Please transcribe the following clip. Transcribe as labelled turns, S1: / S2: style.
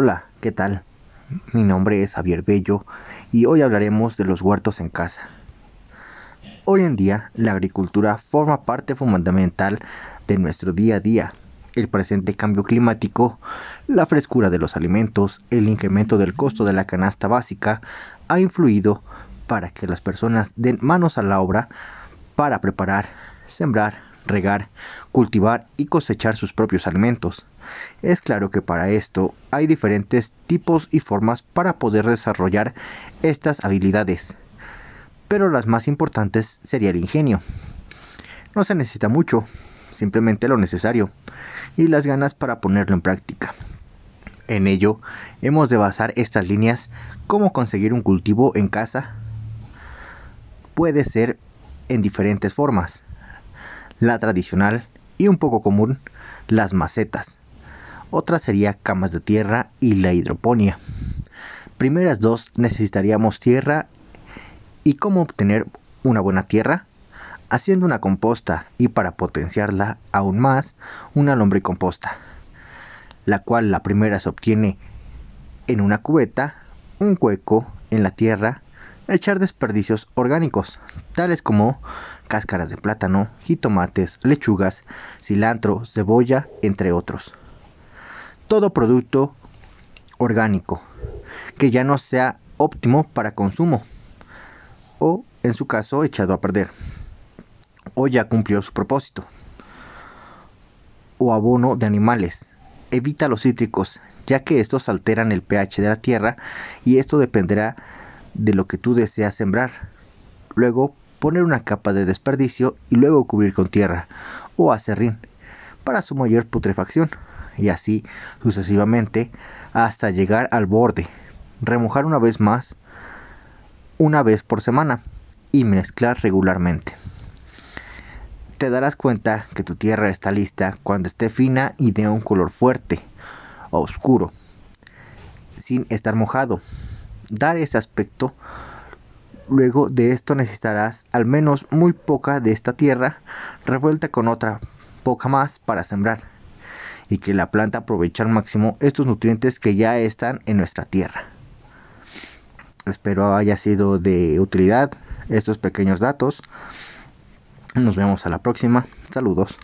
S1: Hola, ¿qué tal? Mi nombre es Javier Bello y hoy hablaremos de los huertos en casa. Hoy en día, la agricultura forma parte fundamental de nuestro día a día. El presente cambio climático, la frescura de los alimentos, el incremento del costo de la canasta básica ha influido para que las personas den manos a la obra para preparar, sembrar, regar, cultivar y cosechar sus propios alimentos. Es claro que para esto hay diferentes tipos y formas para poder desarrollar estas habilidades, pero las más importantes sería el ingenio. No se necesita mucho, simplemente lo necesario y las ganas para ponerlo en práctica. En ello, hemos de basar estas líneas cómo conseguir un cultivo en casa. Puede ser en diferentes formas. La tradicional y un poco común, las macetas. Otra sería camas de tierra y la hidroponía. Primeras dos necesitaríamos tierra y cómo obtener una buena tierra haciendo una composta y para potenciarla aún más una lombricomposta, la cual la primera se obtiene en una cubeta, un hueco en la tierra, echar desperdicios orgánicos, tales como cáscaras de plátano, jitomates, lechugas, cilantro, cebolla, entre otros. Todo producto orgánico que ya no sea óptimo para consumo o en su caso echado a perder o ya cumplió su propósito o abono de animales. Evita los cítricos ya que estos alteran el pH de la tierra y esto dependerá de lo que tú deseas sembrar luego poner una capa de desperdicio y luego cubrir con tierra o acerrín para su mayor putrefacción y así sucesivamente hasta llegar al borde. Remojar una vez más, una vez por semana y mezclar regularmente. Te darás cuenta que tu tierra está lista cuando esté fina y de un color fuerte oscuro, sin estar mojado. Dar ese aspecto Luego de esto necesitarás al menos muy poca de esta tierra revuelta con otra poca más para sembrar y que la planta aproveche al máximo estos nutrientes que ya están en nuestra tierra. Espero haya sido de utilidad estos pequeños datos. Nos vemos a la próxima. Saludos.